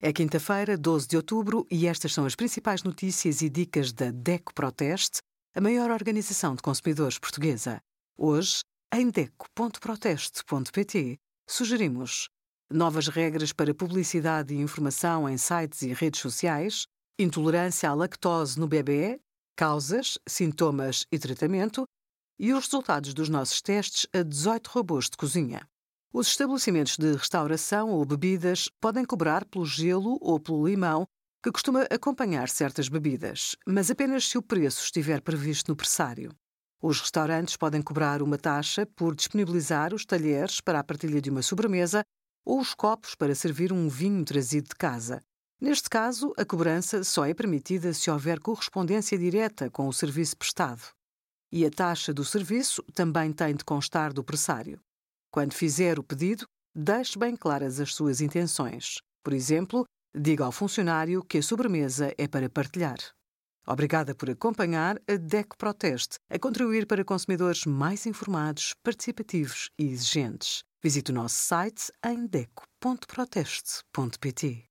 É quinta-feira, 12 de outubro, e estas são as principais notícias e dicas da DECO Proteste, a maior organização de consumidores portuguesa. Hoje, em DECO.proteste.pt, sugerimos novas regras para publicidade e informação em sites e redes sociais, intolerância à lactose no bebê, causas, sintomas e tratamento, e os resultados dos nossos testes a 18 robôs de cozinha. Os estabelecimentos de restauração ou bebidas podem cobrar pelo gelo ou pelo limão que costuma acompanhar certas bebidas, mas apenas se o preço estiver previsto no pressário. Os restaurantes podem cobrar uma taxa por disponibilizar os talheres para a partilha de uma sobremesa ou os copos para servir um vinho trazido de casa. Neste caso, a cobrança só é permitida se houver correspondência direta com o serviço prestado. E a taxa do serviço também tem de constar do pressário. Quando fizer o pedido, deixe bem claras as suas intenções. Por exemplo, diga ao funcionário que a sobremesa é para partilhar. Obrigada por acompanhar a DECO Proteste, a contribuir para consumidores mais informados, participativos e exigentes. Visite o nosso site em deco.proteste.pt.